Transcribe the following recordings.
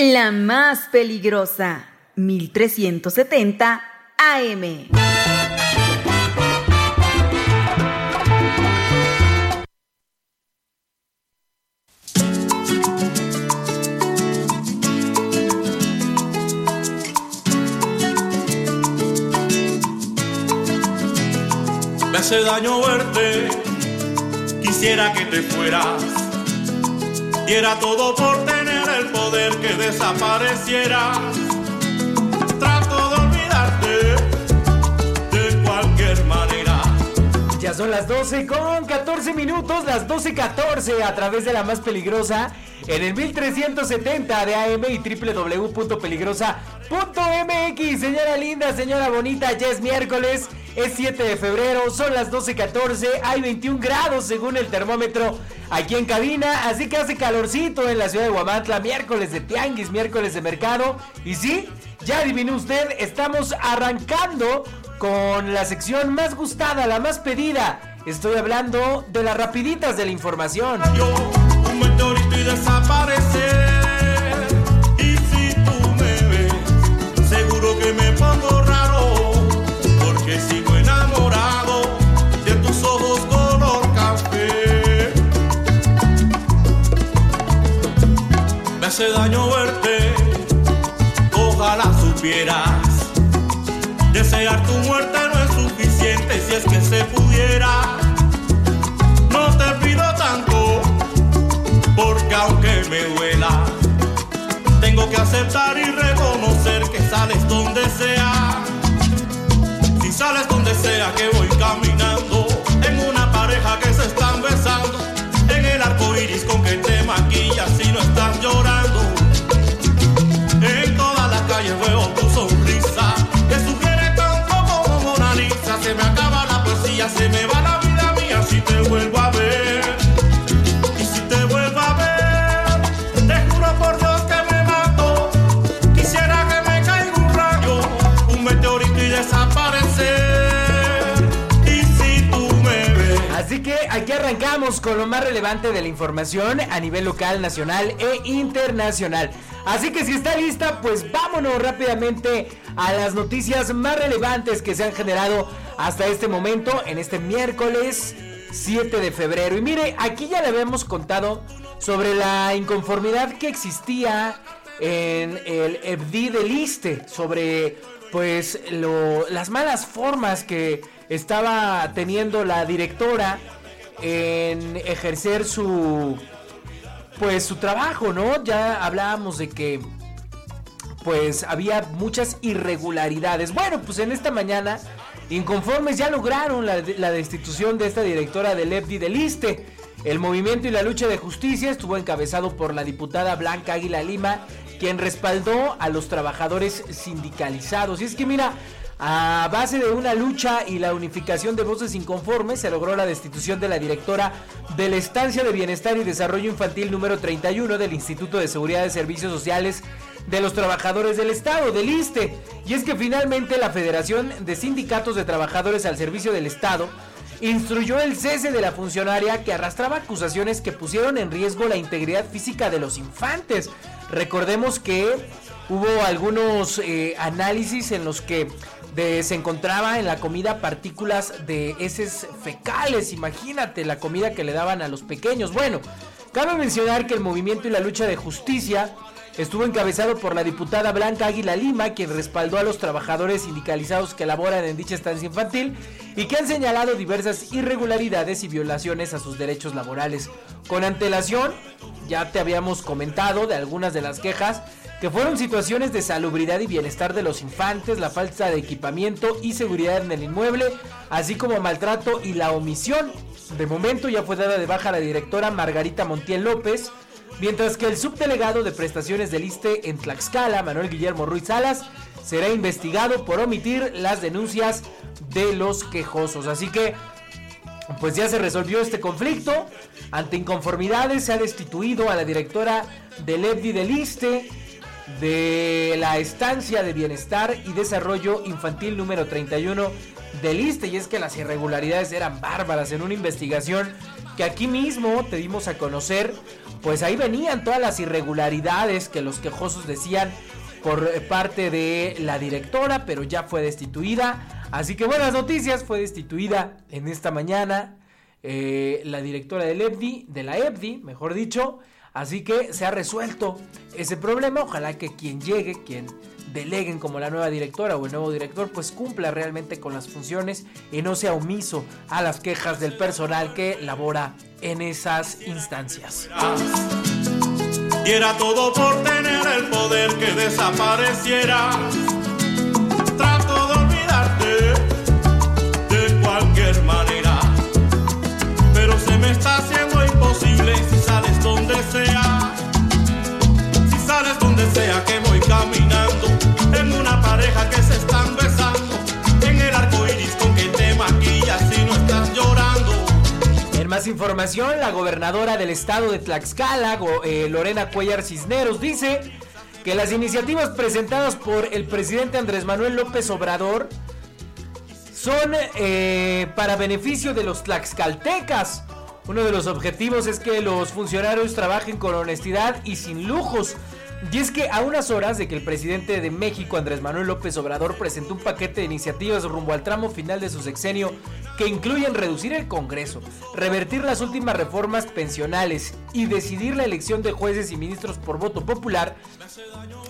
La más peligrosa, 1370 AM. Me hace daño verte, quisiera que te fueras. Diera todo por el poder que desaparecieras. Trato de olvidarte de cualquier manera. Ya son las 12 con 14 minutos, las 12.14 a través de la más peligrosa en el 1370 de AM y www.peligrosa.mx. Señora linda, señora bonita, ya es miércoles, es 7 de febrero, son las 12.14, hay 21 grados según el termómetro aquí en cabina, así que hace calorcito en la ciudad de Guamantla, miércoles de tianguis, miércoles de mercado. Y sí, ya adivinó usted, estamos arrancando con la sección más gustada, la más pedida. Estoy hablando de las rapiditas de la información. Yo, un y hace daño verte, ojalá supieras. Desear tu muerte no es suficiente si es que se pudiera. No te pido tanto, porque aunque me duela, tengo que aceptar y reconocer que sales donde sea. Si sales donde sea que voy caminando, se me va la vida mía si te vuelvo a ver. Y si te vuelvo a ver, te juro por Dios que me mato. Quisiera que me caiga un rayo, un meteorito y desaparecer. Y si tú me ves. Así que aquí arrancamos con lo más relevante de la información a nivel local, nacional e internacional. Así que si está lista, pues vámonos rápidamente a las noticias más relevantes que se han generado hasta este momento, en este miércoles 7 de febrero. Y mire, aquí ya le habíamos contado sobre la inconformidad que existía en el FD del ISTE, sobre pues lo- las malas formas que estaba teniendo la directora en ejercer su pues su trabajo, ¿no? Ya hablábamos de que pues había muchas irregularidades. Bueno, pues en esta mañana inconformes ya lograron la, la destitución de esta directora del EFDI del ISTE. El movimiento y la lucha de justicia estuvo encabezado por la diputada Blanca Águila Lima, quien respaldó a los trabajadores sindicalizados. Y es que mira, a base de una lucha y la unificación de voces inconformes, se logró la destitución de la directora de la Estancia de Bienestar y Desarrollo Infantil número 31 del Instituto de Seguridad de Servicios Sociales de los Trabajadores del Estado, del ISTE. Y es que finalmente la Federación de Sindicatos de Trabajadores al Servicio del Estado instruyó el cese de la funcionaria que arrastraba acusaciones que pusieron en riesgo la integridad física de los infantes. Recordemos que hubo algunos eh, análisis en los que se encontraba en la comida partículas de heces fecales. Imagínate la comida que le daban a los pequeños. Bueno, cabe mencionar que el movimiento y la lucha de justicia estuvo encabezado por la diputada Blanca Águila Lima, quien respaldó a los trabajadores sindicalizados que laboran en dicha estancia infantil y que han señalado diversas irregularidades y violaciones a sus derechos laborales. Con antelación, ya te habíamos comentado de algunas de las quejas que fueron situaciones de salubridad y bienestar de los infantes, la falta de equipamiento y seguridad en el inmueble, así como maltrato y la omisión. De momento ya fue dada de baja la directora Margarita Montiel López, mientras que el subdelegado de prestaciones del ISTE en Tlaxcala, Manuel Guillermo Ruiz Salas, será investigado por omitir las denuncias de los quejosos. Así que pues ya se resolvió este conflicto. Ante inconformidades se ha destituido a la directora del EFDI del ISTE, de la Estancia de Bienestar y Desarrollo Infantil número 31 del ISTE. Y es que las irregularidades eran bárbaras en una investigación que aquí mismo te dimos a conocer pues ahí venían todas las irregularidades que los quejosos decían por parte de la directora, pero ya fue destituida. Así que buenas noticias, fue destituida en esta mañana eh, la directora del EBDI, de la EBDI, mejor dicho. Así que se ha resuelto ese problema. Ojalá que quien llegue, quien deleguen como la nueva directora o el nuevo director, pues cumpla realmente con las funciones y no sea omiso a las quejas del personal que labora en esas instancias. Y era todo por tener el poder que desapareciera. Trato de olvidarte de cualquier manera, pero se me está haciendo si sales donde sea. Si sales donde sea que voy caminando en una pareja que se están besando en el arco iris con te si no estás llorando. Más información, la gobernadora del estado de Tlaxcala, eh, Lorena Cuellar Cisneros, dice que las iniciativas presentadas por el presidente Andrés Manuel López Obrador son eh, para beneficio de los tlaxcaltecas. Uno de los objetivos es que los funcionarios trabajen con honestidad y sin lujos. Y es que a unas horas de que el presidente de México, Andrés Manuel López Obrador, presentó un paquete de iniciativas rumbo al tramo final de su sexenio que incluyen reducir el Congreso, revertir las últimas reformas pensionales y decidir la elección de jueces y ministros por voto popular,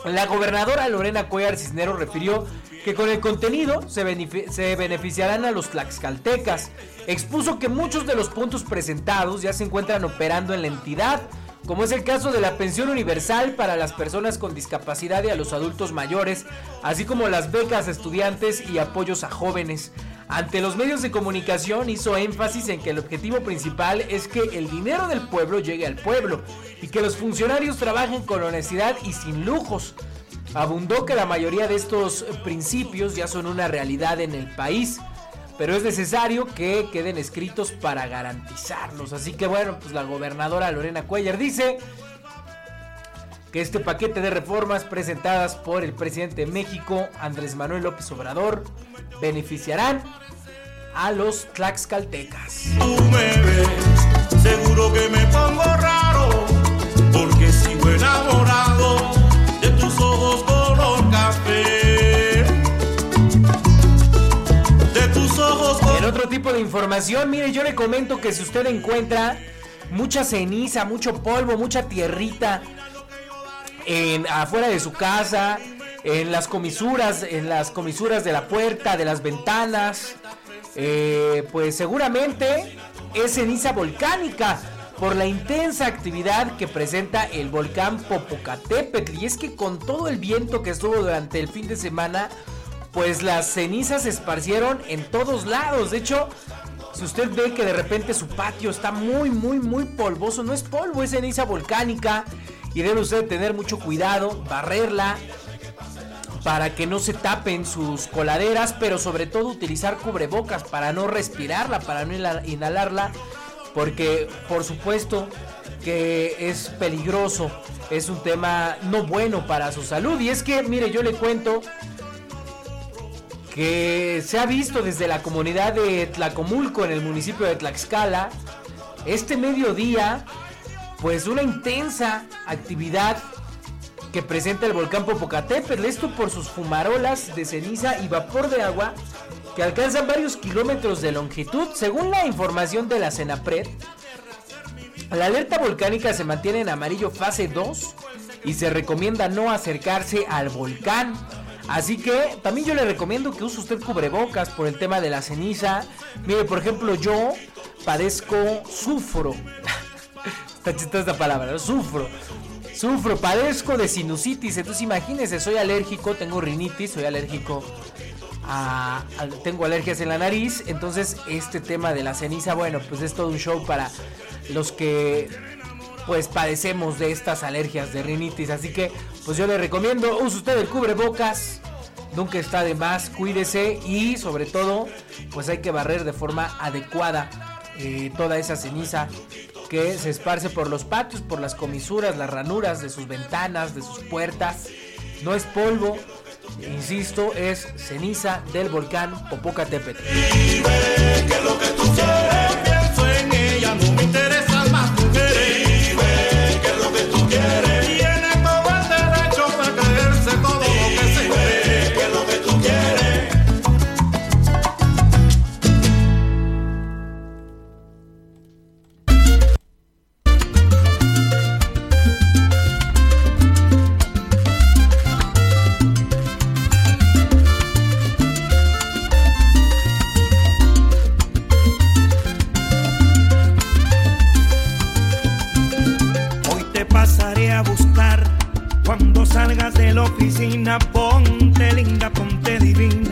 la gobernadora Lorena Cuellar Cisneros refirió que con el contenido se, se, beneficiarán a los tlaxcaltecas. Expuso que muchos de los puntos presentados ya se encuentran operando en la entidad, como es el caso de la pensión universal para las personas con discapacidad y a los adultos mayores, así como las becas a estudiantes y apoyos a jóvenes. Ante los medios de comunicación hizo énfasis en que el objetivo principal es que el dinero del pueblo llegue al pueblo y que los funcionarios trabajen con honestidad y sin lujos. Abundó que la mayoría de estos principios ya son una realidad en el país pero es necesario que queden escritos para garantizarlos. Así que bueno, pues la gobernadora Lorena Cuellar dice que este paquete de reformas presentadas por el presidente de México, Andrés Manuel López Obrador, beneficiarán a los tlaxcaltecas. Tú me ves, seguro que me pongo raro, porque sigo enamorado otro tipo de información, mire, yo le comento que si usted encuentra mucha ceniza, mucho polvo, mucha tierrita en, afuera de su casa, en las comisuras, en las comisuras de la puerta, de las ventanas, eh, pues seguramente es ceniza volcánica por la intensa actividad que presenta el volcán Popocatépetl. Y es que con todo el viento que estuvo durante el fin de semana, pues las cenizas se esparcieron en todos lados. De hecho, si usted ve que de repente su patio está muy, muy, muy polvoso, no es polvo, es ceniza volcánica. Y debe usted tener mucho cuidado, barrerla para que no se tapen sus coladeras, pero sobre todo utilizar cubrebocas para no respirarla, para no inhalarla, porque por supuesto que es peligroso, es un tema no bueno para su salud. Y es que, mire, yo le cuento que se ha visto desde la comunidad de Tlacomulco en el municipio de Tlaxcala, este mediodía, pues una intensa actividad que presenta el volcán Popocatépetl, esto por sus fumarolas de ceniza y vapor de agua que alcanzan varios kilómetros de longitud, según la información de la Senapred. La alerta volcánica se mantiene en amarillo fase 2 y se recomienda no acercarse al volcán. Así que también yo le recomiendo que use usted cubrebocas por el tema de la ceniza. Mire, por ejemplo, yo padezco sufro. Está chistosa esta palabra, ¿no? Sufro. Sufro, padezco de sinusitis. Entonces imagínense, soy alérgico, tengo rinitis, soy alérgico a, a- tengo alergias en la nariz. Entonces este tema de la ceniza, bueno, pues es todo un show para los que pues padecemos de estas alergias de rinitis. Así que pues yo le recomiendo, use usted el cubrebocas. Nunca está de más, cuídese y sobre todo pues hay que barrer de forma adecuada eh, toda esa ceniza que se esparce por los patios, por las comisuras, las ranuras de sus ventanas, de sus puertas. No es polvo, insisto, es ceniza del volcán Popocatépetl. Salgas de la oficina, ponte linda, ponte divina,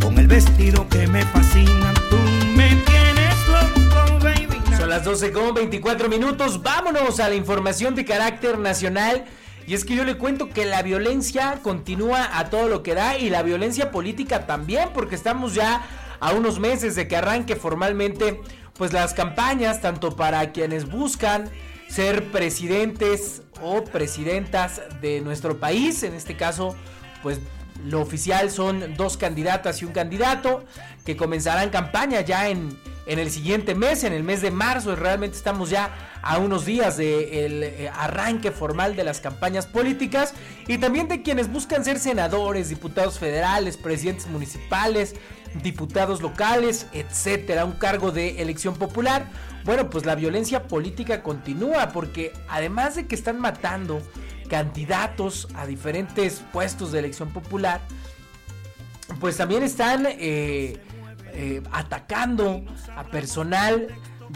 con el vestido que me fascina. Tú me tienes loco, baby. Son las 12 con 24 minutos. Vámonos a la información de carácter nacional. Y es que yo le cuento que la violencia continúa a todo lo que da y la violencia política también, porque estamos ya a unos meses de que arranque formalmente pues las campañas, tanto para quienes buscan ser presidentes o presidentas de nuestro país, en este caso pues lo oficial son dos candidatas y un candidato que comenzarán campaña ya en, en el siguiente mes, en el mes de marzo. Realmente estamos ya a unos días del de eh, arranque formal de las campañas políticas y también de quienes buscan ser senadores, diputados federales, presidentes municipales, diputados locales, etcétera, un cargo de elección popular. Bueno, pues la violencia política continúa porque además de que están matando candidatos a diferentes puestos de elección popular, pues también están eh, eh, atacando a personal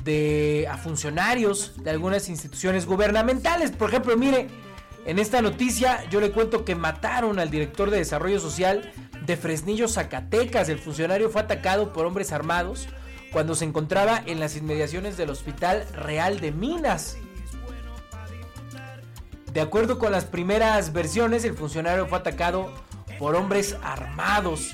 de a funcionarios de algunas instituciones gubernamentales. Por ejemplo, mire, en esta noticia yo le cuento que mataron al director de desarrollo social de Fresnillo, Zacatecas. El funcionario fue atacado por hombres armados cuando se encontraba en las inmediaciones del Hospital Real de Minas. De acuerdo con las primeras versiones, el funcionario fue atacado por hombres armados.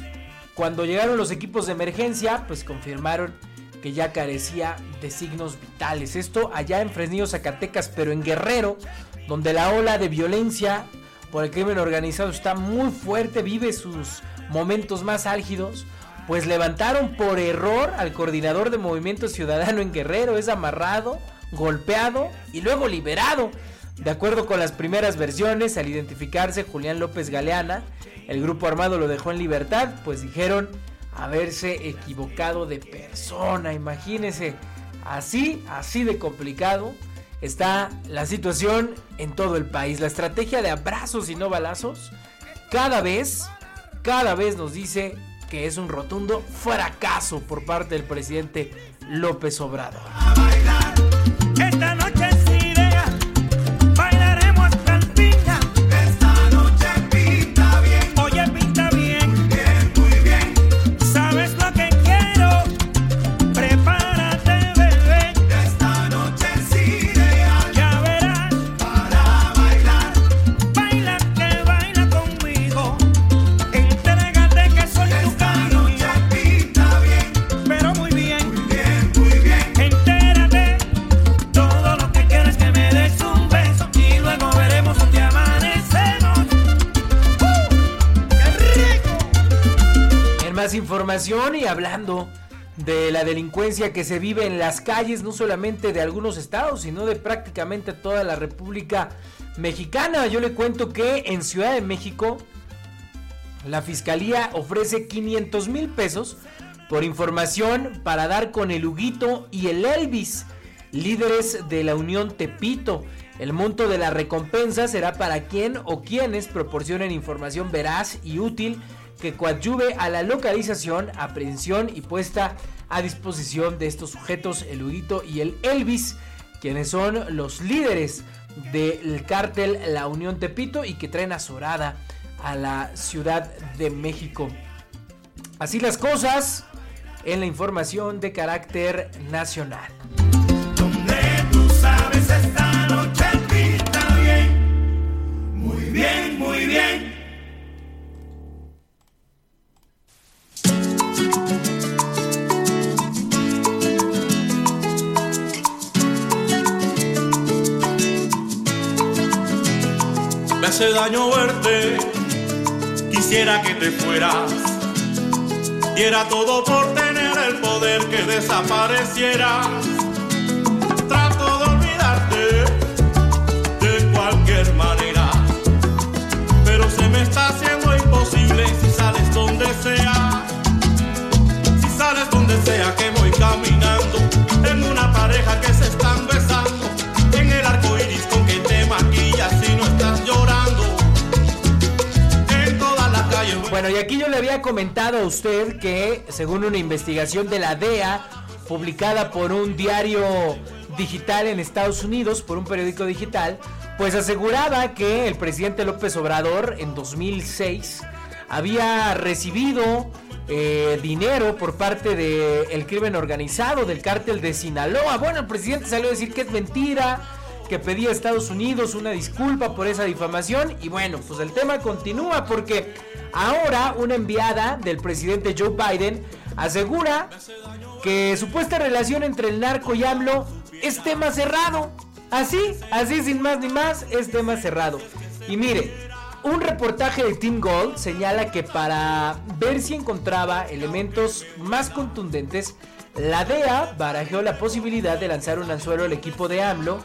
Cuando llegaron los equipos de emergencia, pues confirmaron que ya carecía de signos vitales. Esto allá en Fresnillo, Zacatecas, pero en Guerrero, donde la ola de violencia por el crimen organizado está muy fuerte, vive sus momentos más álgidos, pues levantaron por error al coordinador de Movimiento Ciudadano en Guerrero, es amarrado, golpeado y luego liberado. De acuerdo con las primeras versiones, al identificarse Julián López Galeana, el grupo armado lo dejó en libertad, pues dijeron haberse equivocado de persona. Imagínense, así, así de complicado está la situación en todo el país. La estrategia de abrazos y no balazos cada vez, cada vez nos dice que es un rotundo fracaso por parte del presidente López Obrador. Y hablando de la delincuencia que se vive en las calles, no solamente de algunos estados, sino de prácticamente toda la República Mexicana. Yo le cuento que en Ciudad de México la Fiscalía ofrece 500 mil pesos por información para dar con el Huguito y el Elvis, líderes de la Unión Tepito. El monto de la recompensa será para quien o quienes proporcionen información veraz y útil que coadyuve a la localización, aprehensión y puesta a disposición de estos sujetos, el Huguito y el Elvis, quienes son los líderes del cártel La Unión Tepito y que traen azorada a la Ciudad de México. Así las cosas en la información de carácter nacional. Tú sabes esta noche bien, muy bien, muy bien. Me hace daño verte, quisiera que te fueras. Diera todo por tener el poder que desaparecieras. Trato de olvidarte de cualquier manera, pero se me está haciendo imposible si sales donde sea. Si sales donde sea que voy caminando, yo le había comentado a usted que según una investigación de la DEA, publicada por un diario digital en Estados Unidos, por un periódico digital, pues aseguraba que el presidente López Obrador en 2006 había recibido eh, dinero por parte del crimen organizado del cártel de Sinaloa. Bueno, el presidente salió a decir que es mentira, que pedía a Estados Unidos una disculpa por esa difamación. Y bueno, pues el tema continúa porque ahora una enviada del presidente Joe Biden asegura que supuesta relación entre el narco y AMLO es tema cerrado. Así, así sin más ni más, es tema cerrado. Y mire, un reportaje de Team Gold señala que para ver si encontraba elementos más contundentes, la DEA barajó la posibilidad de lanzar un anzuelo al equipo de AMLO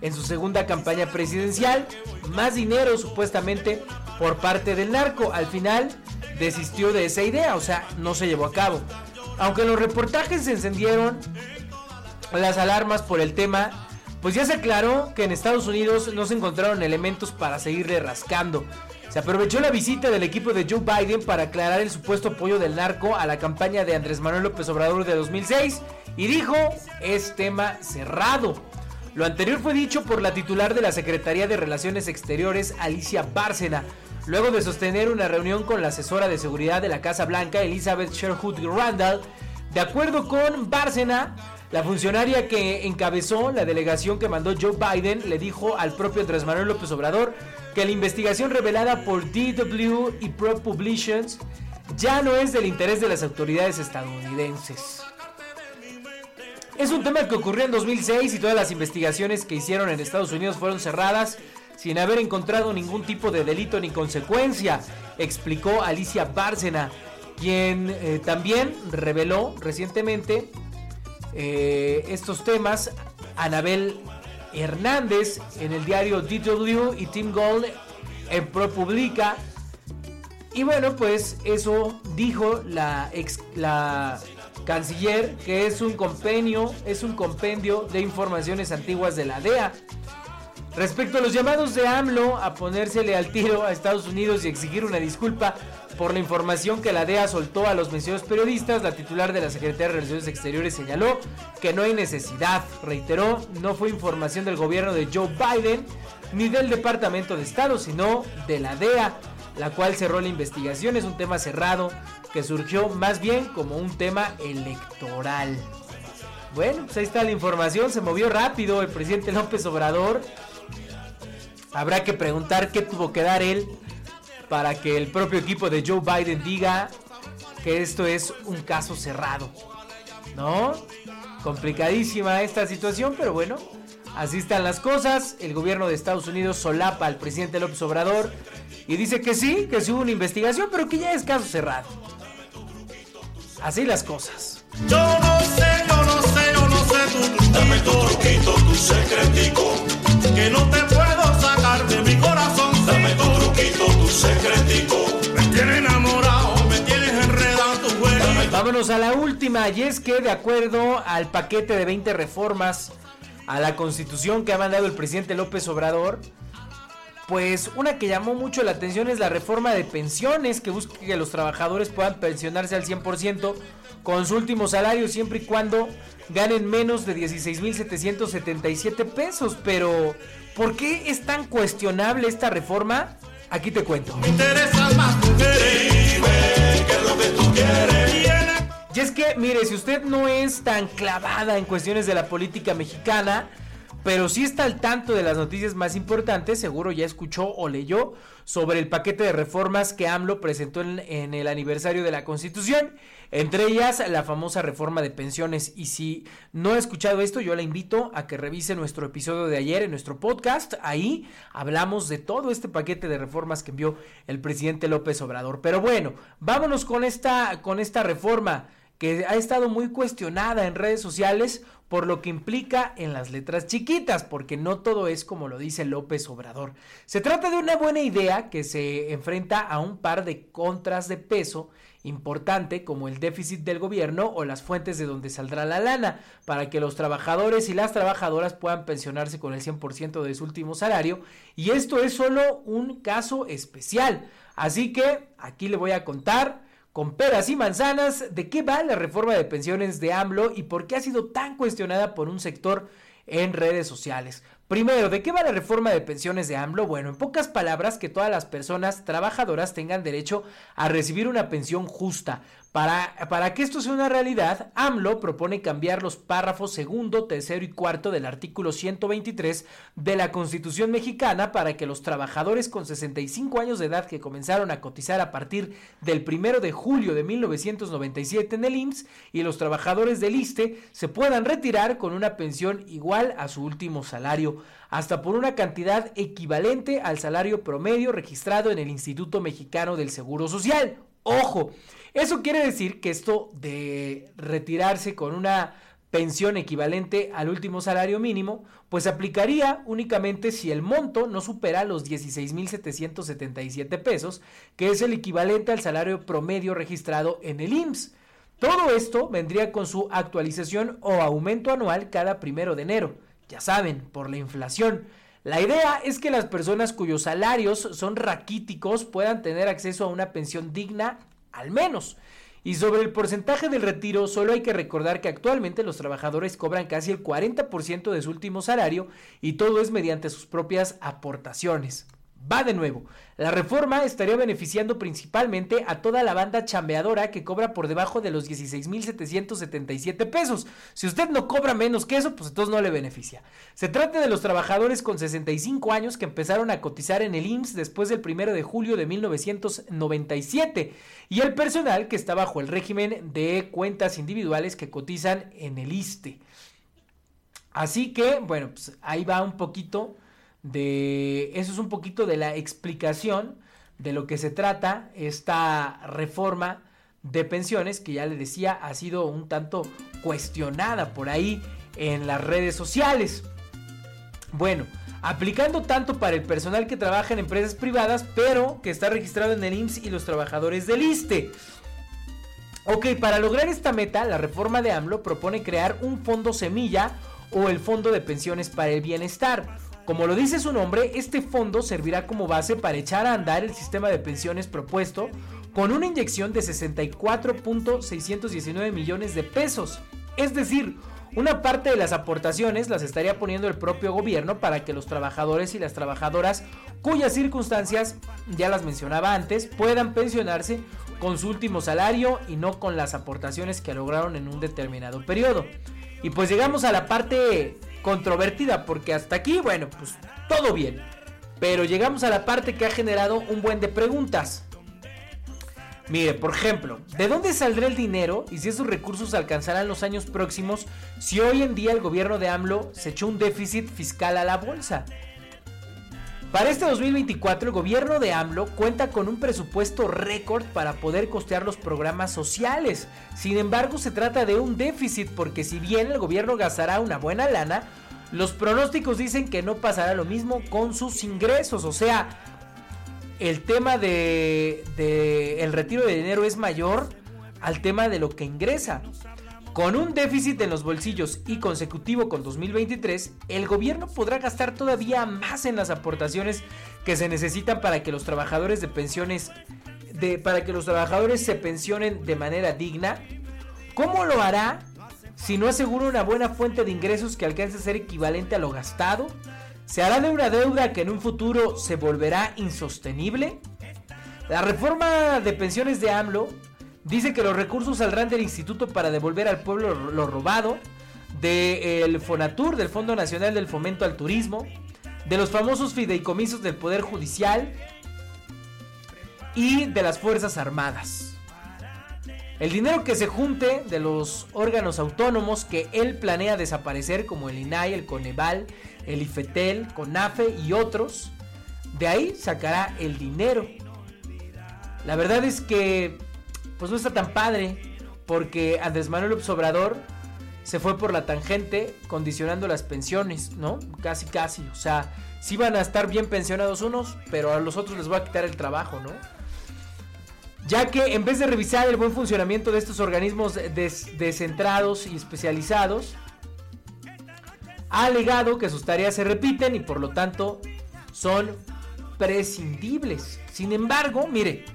en su segunda campaña presidencial, más dinero supuestamente por parte del narco. Al final desistió de esa idea, o sea, no se llevó a cabo. Aunque en los reportajes se encendieron las alarmas por el tema, pues ya se aclaró que en Estados Unidos no se encontraron elementos para seguirle rascando. Se aprovechó la visita del equipo de Joe Biden para aclarar el supuesto apoyo del narco a la campaña de Andrés Manuel López Obrador de 2006 y dijo es tema cerrado. Lo anterior fue dicho por la titular de la Secretaría de Relaciones Exteriores, Alicia Bárcena, luego de sostener una reunión con la asesora de seguridad de la Casa Blanca, Elizabeth Sherwood Randall. De acuerdo con Bárcena, la funcionaria que encabezó la delegación que mandó Joe Biden le dijo al propio Andrés López Obrador que la investigación revelada por DW y Pro Publications ya no es del interés de las autoridades estadounidenses. Es un tema que ocurrió en 2006 y todas las investigaciones que hicieron en Estados Unidos fueron cerradas sin haber encontrado ningún tipo de delito ni consecuencia, explicó Alicia Bárcena, quien eh, también reveló recientemente eh, estos temas Anabel Hernández en el diario DW y Tim Gold en ProPublica. Y bueno, pues eso dijo la, ex, la canciller que es un compendio, es un compendio de informaciones antiguas de la DEA. Respecto a los llamados de AMLO a ponérsele al tiro a Estados Unidos y exigir una disculpa por la información que la DEA soltó a los mencionados periodistas, la titular de la Secretaría de Relaciones Exteriores señaló que no hay necesidad. Reiteró, no fue información del gobierno de Joe Biden ni del Departamento de Estado, sino de la DEA, la cual cerró la investigación. Es un tema cerrado que surgió más bien como un tema electoral. Bueno, pues ahí está la información, se movió rápido el presidente López Obrador. Habrá que preguntar qué tuvo que dar él para que el propio equipo de Joe Biden diga que esto es un caso cerrado. ¿No? Complicadísima esta situación, pero bueno, así están las cosas. El gobierno de Estados Unidos solapa al presidente López Obrador y dice que sí, que sí hubo una investigación, pero que ya es caso cerrado. Así las cosas. Yo no sé, yo no sé, yo no sé tu Dame tu truquito, tu secretico, que no te puedo sacar de mi corazón. Dame tu truquito, tu secretico, me tienes enamorado, me tienes enredado tu juego. Vámonos a la última, y es que de acuerdo al paquete de 20 reformas a la constitución que ha mandado el presidente López Obrador, pues una que llamó mucho la atención es la reforma de pensiones que busca que los trabajadores puedan pensionarse al 100% con su último salario siempre y cuando ganen menos de 16.777 pesos. Pero, ¿por qué es tan cuestionable esta reforma? Aquí te cuento. Me interesan más mujeres. Dime qué es lo que tú quieres. Y es que, mire, si usted no es tan clavada en cuestiones de la política mexicana, pero sí está al tanto de las noticias más importantes, seguro ya escuchó o leyó sobre el paquete de reformas que AMLO presentó en, en, el aniversario de la Constitución, entre ellas la famosa reforma de pensiones. Y si no ha escuchado esto, yo la invito a que revise nuestro episodio de ayer en nuestro podcast. Ahí hablamos de todo este paquete de reformas que envió el presidente López Obrador. Pero bueno, vámonos con esta, con esta reforma que ha estado muy cuestionada en redes sociales por lo que implica en las letras chiquitas, porque no todo es como lo dice López Obrador. Se trata de una buena idea que se enfrenta a un par de contras de peso importante como el déficit del gobierno o las fuentes de donde saldrá la lana, para que los trabajadores y las trabajadoras puedan pensionarse con el 100% de su último salario, y esto es solo un caso especial. Así que aquí le voy a contar con peras y manzanas de qué va la reforma de pensiones de AMLO y por qué ha sido tan cuestionada por un sector en redes sociales. Primero, ¿de qué va la reforma de pensiones de AMLO? Bueno, en pocas palabras, que todas las personas trabajadoras tengan derecho a recibir una pensión justa. Para, que esto sea una realidad, AMLO propone cambiar los párrafos segundo, tercero y cuarto del artículo 123 de la Constitución mexicana para que los trabajadores con 65 años de edad que comenzaron a cotizar a partir del primero de julio de 1997 en el IMSS y los trabajadores del ISTE se puedan retirar con una pensión igual a su último salario, hasta por una cantidad equivalente al salario promedio registrado en el Instituto Mexicano del Seguro Social. Ojo, eso quiere decir que esto de retirarse con una pensión equivalente al último salario mínimo, pues aplicaría únicamente si el monto no supera los 16.777 pesos, que es el equivalente al salario promedio registrado en el IMSS. Todo esto vendría con su actualización o aumento anual cada primero de enero. Ya saben, por la inflación. La idea es que las personas cuyos salarios son raquíticos puedan tener acceso a una pensión digna al menos. Y sobre el porcentaje del retiro, solo hay que recordar que actualmente los trabajadores cobran casi el 40% de su último salario y todo es mediante sus propias aportaciones. Va de nuevo. La reforma estaría beneficiando principalmente a toda la banda chambeadora que cobra por debajo de los 16.777 pesos. Si usted no cobra menos que eso, pues entonces no le beneficia. Se trata de los trabajadores con 65 años que empezaron a cotizar en el IMSS después del 1 de julio de 1997 y el personal que está bajo el régimen de cuentas individuales que cotizan en el ISTE. Así que, bueno, pues ahí va un poquito de eso es un poquito de la explicación de lo que se trata esta reforma de pensiones que ya le decía ha sido un tanto cuestionada por ahí en las redes sociales. Bueno, aplicando tanto para el personal que trabaja en empresas privadas, pero que está registrado en el IMSS y los trabajadores del ISTE. Ok, para lograr esta meta, la reforma de AMLO propone crear un fondo semilla o el Fondo de Pensiones para el Bienestar como lo dice su nombre, este fondo servirá como base para echar a andar el sistema de pensiones propuesto con una inyección de 64.619 millones de pesos. Es decir, una parte de las aportaciones las estaría poniendo el propio gobierno para que los trabajadores y las trabajadoras cuyas circunstancias, ya las mencionaba antes, puedan pensionarse con su último salario y no con las aportaciones que lograron en un determinado periodo. Y pues llegamos a la parte controvertida porque hasta aquí, bueno, pues todo bien. Pero llegamos a la parte que ha generado un buen de preguntas. Mire, por ejemplo, ¿de dónde saldrá el dinero y si esos recursos alcanzarán los años próximos si hoy en día el gobierno de AMLO se echó un déficit fiscal a la bolsa? Para este 2024 el gobierno de AMLO cuenta con un presupuesto récord para poder costear los programas sociales. Sin embargo se trata de un déficit porque si bien el gobierno gastará una buena lana, los pronósticos dicen que no pasará lo mismo con sus ingresos. O sea, el tema de, el retiro de dinero es mayor al tema de lo que ingresa. Con un déficit en los bolsillos y consecutivo con 2023, el gobierno podrá gastar todavía más en las aportaciones que se necesitan para que los trabajadores de pensiones de, para que los trabajadores se pensionen de manera digna. ¿Cómo lo hará si no asegura una buena fuente de ingresos que alcance a ser equivalente a lo gastado? ¿Se hará de una deuda que en un futuro se volverá insostenible? La reforma de pensiones de AMLO Dice que los recursos saldrán del instituto para devolver al pueblo lo robado, del Fonatur, del Fondo Nacional del Fomento al Turismo, de los famosos fideicomisos del Poder Judicial y de las Fuerzas Armadas. El dinero que se junte de los órganos autónomos que él planea desaparecer, como el INAI, el Coneval, el IFETEL, CONAFE y otros, de ahí sacará el dinero. La verdad es que pues no está tan padre, porque Andrés Manuel Obrador se fue por la tangente condicionando las pensiones, ¿no? Casi, casi, o sea, sí van a estar bien pensionados unos, pero a los otros les va a quitar el trabajo, ¿no? Ya que en vez de revisar el buen funcionamiento de estos organismos descentrados y especializados, ha alegado que sus tareas se repiten y por lo tanto son prescindibles. Sin embargo, mire,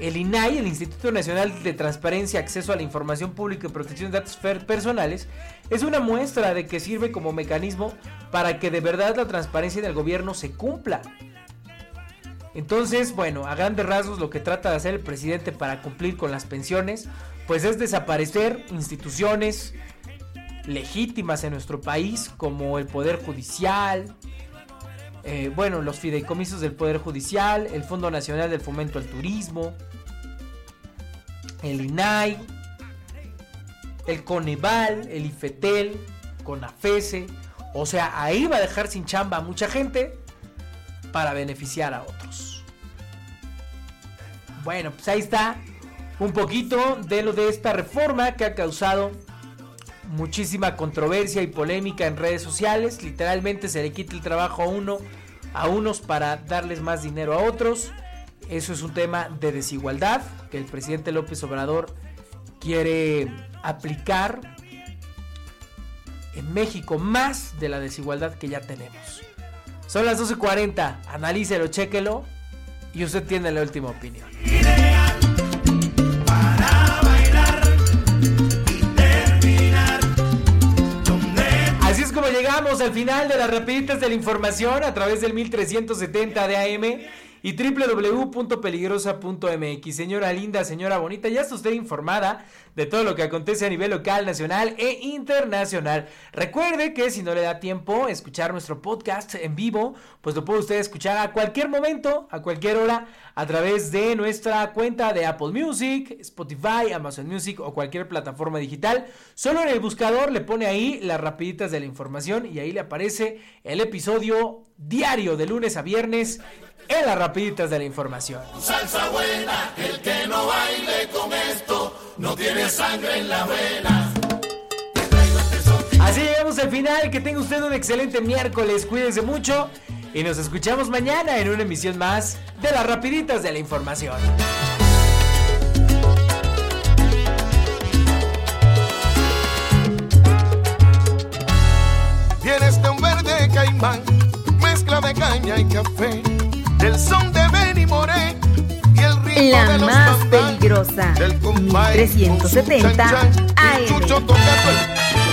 El INAI, el Instituto Nacional de Transparencia, Acceso a la Información Pública y Protección de Datos Personales, es una muestra de que sirve como mecanismo para que de verdad la transparencia del gobierno se cumpla. Entonces, bueno, a grandes rasgos lo que trata de hacer el presidente para cumplir con las pensiones, pues es desaparecer instituciones legítimas en nuestro país, como el Poder Judicial, eh, bueno, los fideicomisos del Poder Judicial, el Fondo Nacional del Fomento al Turismo, el INAI, el Coneval, el IFETEL, CONAFESE. O sea, ahí va a dejar sin chamba a mucha gente para beneficiar a otros. Bueno, pues ahí está un poquito de lo de esta reforma que ha causado muchísima controversia y polémica en redes sociales. Literalmente se le quita el trabajo a uno, a unos para darles más dinero a otros. Eso es un tema de desigualdad que el presidente López Obrador quiere aplicar en México más de la desigualdad que ya tenemos. Son las 12.40, analícelo, chéquelo y usted tiene la última opinión. Llegamos al final de las rapiditas de la información a través del 1370 de AM y www.peligrosa.mx. Señora linda, señora bonita, ya está usted informada de todo lo que acontece a nivel local, nacional e internacional. Recuerde que si no le da tiempo escuchar nuestro podcast en vivo, pues lo puede usted escuchar a cualquier momento, a cualquier hora, a través de nuestra cuenta de Apple Music, Spotify, Amazon Music o cualquier plataforma digital. Solo en el buscador le pone ahí las rapiditas de la información y ahí le aparece el episodio diario de lunes a viernes en las rapiditas de la información. Salsa buena, el que no baile con esto no tiene sangre en la vena. Así llegamos al final, que tenga usted un excelente miércoles, cuídense mucho y nos escuchamos mañana en una emisión más de las rapiditas de la información. Tienes de un verde caimán, mezcla de caña y café el son de Benny Moré y el ritmo La de los más peligrosa, del compay con su 1370 chan, chan, y AM.